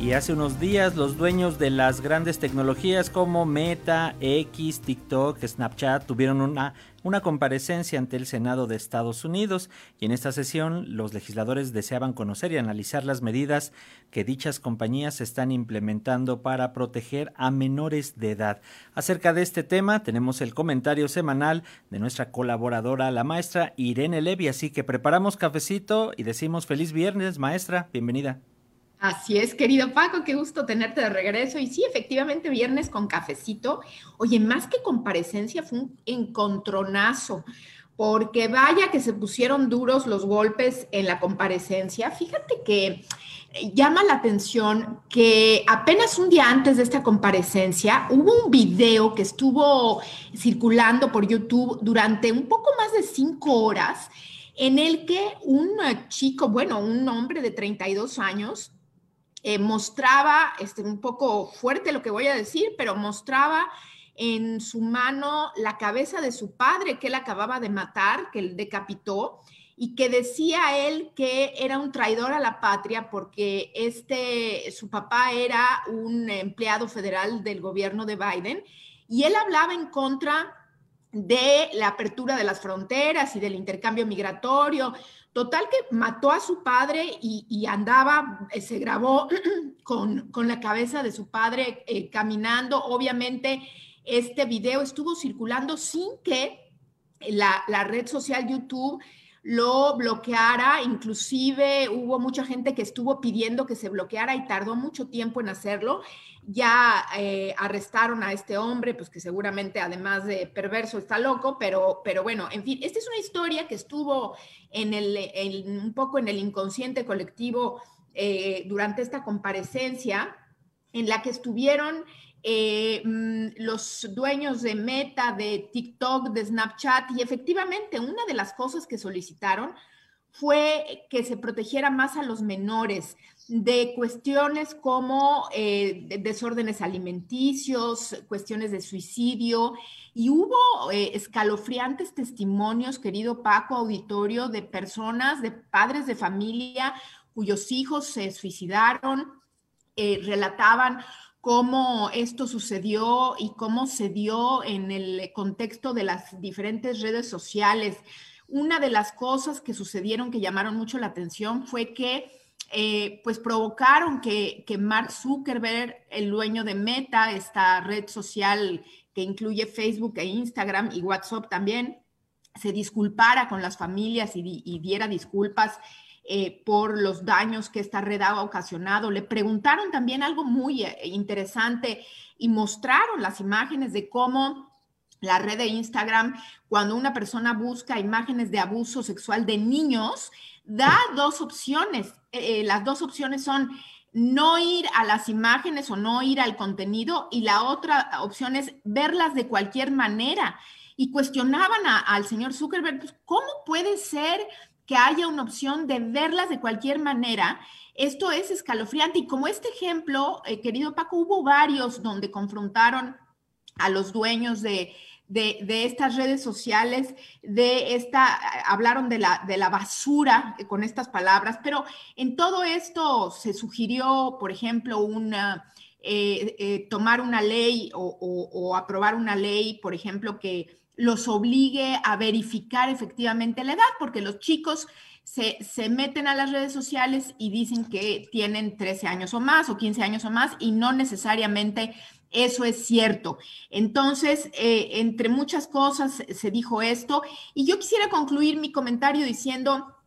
Y hace unos días los dueños de las grandes tecnologías como Meta, X, TikTok, Snapchat tuvieron una, una comparecencia ante el Senado de Estados Unidos y en esta sesión los legisladores deseaban conocer y analizar las medidas que dichas compañías están implementando para proteger a menores de edad. Acerca de este tema tenemos el comentario semanal de nuestra colaboradora, la maestra Irene Levy, así que preparamos cafecito y decimos feliz viernes, maestra, bienvenida. Así es, querido Paco, qué gusto tenerte de regreso. Y sí, efectivamente, viernes con cafecito. Oye, más que comparecencia, fue un encontronazo, porque vaya que se pusieron duros los golpes en la comparecencia. Fíjate que eh, llama la atención que apenas un día antes de esta comparecencia hubo un video que estuvo circulando por YouTube durante un poco más de cinco horas en el que un chico, bueno, un hombre de 32 años, eh, mostraba, este, un poco fuerte lo que voy a decir, pero mostraba en su mano la cabeza de su padre que él acababa de matar, que él decapitó, y que decía él que era un traidor a la patria porque este, su papá era un empleado federal del gobierno de Biden, y él hablaba en contra de la apertura de las fronteras y del intercambio migratorio, Total que mató a su padre y, andaba, eh, se grabó con, la cabeza de su padre eh, caminando. Obviamente, este video estuvo circulando sin que la, la red social YouTube lo bloqueara, inclusive hubo mucha gente que estuvo pidiendo que se bloqueara y tardó mucho tiempo en hacerlo. Ya eh, arrestaron a este hombre, pues que seguramente además de perverso está loco, pero, pero bueno, en fin, esta es una historia que estuvo en el, un poco en el inconsciente colectivo eh, durante esta comparecencia, en la que estuvieron eh, mm, los dueños de Meta, de TikTok, de Snapchat, y efectivamente una de las cosas que solicitaron fue que se protegiera más a los menores de cuestiones como eh, desórdenes alimenticios, cuestiones de suicidio, y hubo eh, escalofriantes testimonios, querido Paco Auditorio, de personas, de padres de familia cuyos hijos se suicidaron, relataban cómo esto sucedió y cómo se dio en el contexto de las diferentes redes sociales. Una de las cosas que sucedieron que llamaron mucho la atención fue que eh, pues provocaron que, que Mark Zuckerberg, el dueño de Meta, esta red social que incluye Facebook e Instagram y WhatsApp también, se disculpara con las familias y, y diera disculpas eh, por los daños que esta red ha ocasionado. Le preguntaron también algo muy eh, interesante y mostraron las imágenes de cómo la red de Instagram, cuando una persona busca imágenes de abuso sexual de niños, da dos opciones. Eh, las dos opciones son no ir a las imágenes o no ir al contenido y la otra opción es verlas de cualquier manera. Y cuestionaban al señor Zuckerberg, pues, ¿cómo puede ser que haya una opción de verlas de cualquier manera. Esto es escalofriante y como este ejemplo, eh, querido Paco, hubo varios donde confrontaron a los dueños de, estas redes sociales, de esta, hablaron de la, de la basura con estas palabras, pero en todo esto se sugirió, por ejemplo, una, eh, eh, tomar una ley o aprobar una ley, por ejemplo, que los obligue a verificar efectivamente la edad, porque los chicos se, meten a las redes sociales y dicen que tienen 13 años o más o 15 años o más y no necesariamente eso es cierto. Entonces, eh, entre muchas cosas se dijo esto y yo quisiera concluir mi comentario diciendo,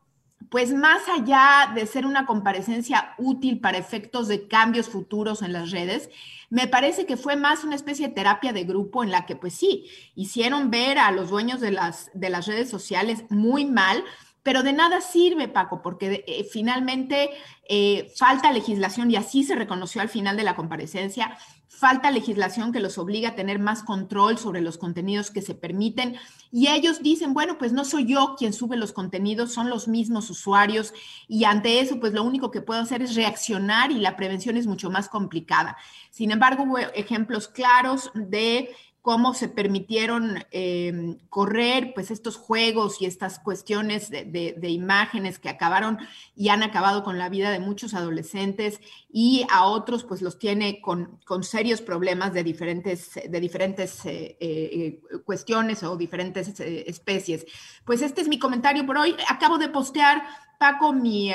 pues más allá de ser una comparecencia útil para efectos de cambios futuros en las redes, me parece que fue más una especie de terapia de grupo en la que, pues sí, hicieron ver a los dueños de las, de las redes sociales muy mal, pero de nada sirve, Paco, porque eh, finalmente eh, falta legislación y así se reconoció al final de la comparecencia, falta legislación que los obliga a tener más control sobre los contenidos que se permiten y ellos dicen, bueno, pues no soy yo quien sube los contenidos, son los mismos usuarios y ante eso, pues lo único que puedo hacer es reaccionar y la prevención es mucho más complicada. Sin embargo, hubo ejemplos claros de cómo se permitieron em, correr pues estos juegos y estas cuestiones de, imágenes que acabaron y han acabado con la vida de muchos adolescentes y a otros pues los tiene con, serios problemas de diferentes, de diferentes eh, eh, cuestiones o diferentes eh, especies. Pues este es mi comentario por hoy. Acabo de postear Paco, mi,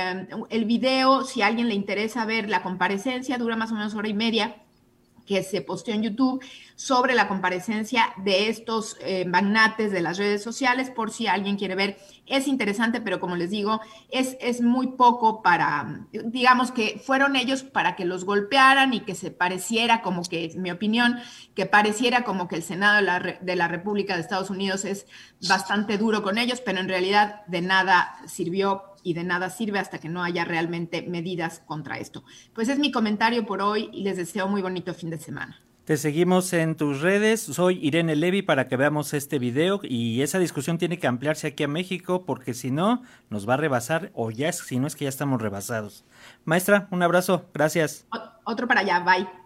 el video, si a alguien le interesa ver la comparecencia, dura más o menos hora y media que se posteó en YouTube sobre la comparecencia de estos eh, magnates de las redes sociales, por si alguien quiere ver. Es interesante, pero como les digo, es, es muy poco para, digamos que fueron ellos para que los golpearan y que se pareciera como que, mi opinión, que pareciera como que el Senado de la, de la República de Estados Unidos es bastante duro con ellos, pero en realidad de nada sirvió y de nada sirve hasta que no haya realmente medidas contra esto. Pues es mi comentario por hoy y les deseo muy bonito fin de semana. Te seguimos en tus redes. Soy Irene Levy para que veamos este video y esa discusión tiene que ampliarse aquí a México porque si no nos va a rebasar o ya si no es que ya estamos rebasados. Maestra, un abrazo. Gracias. Otro para allá. Bye.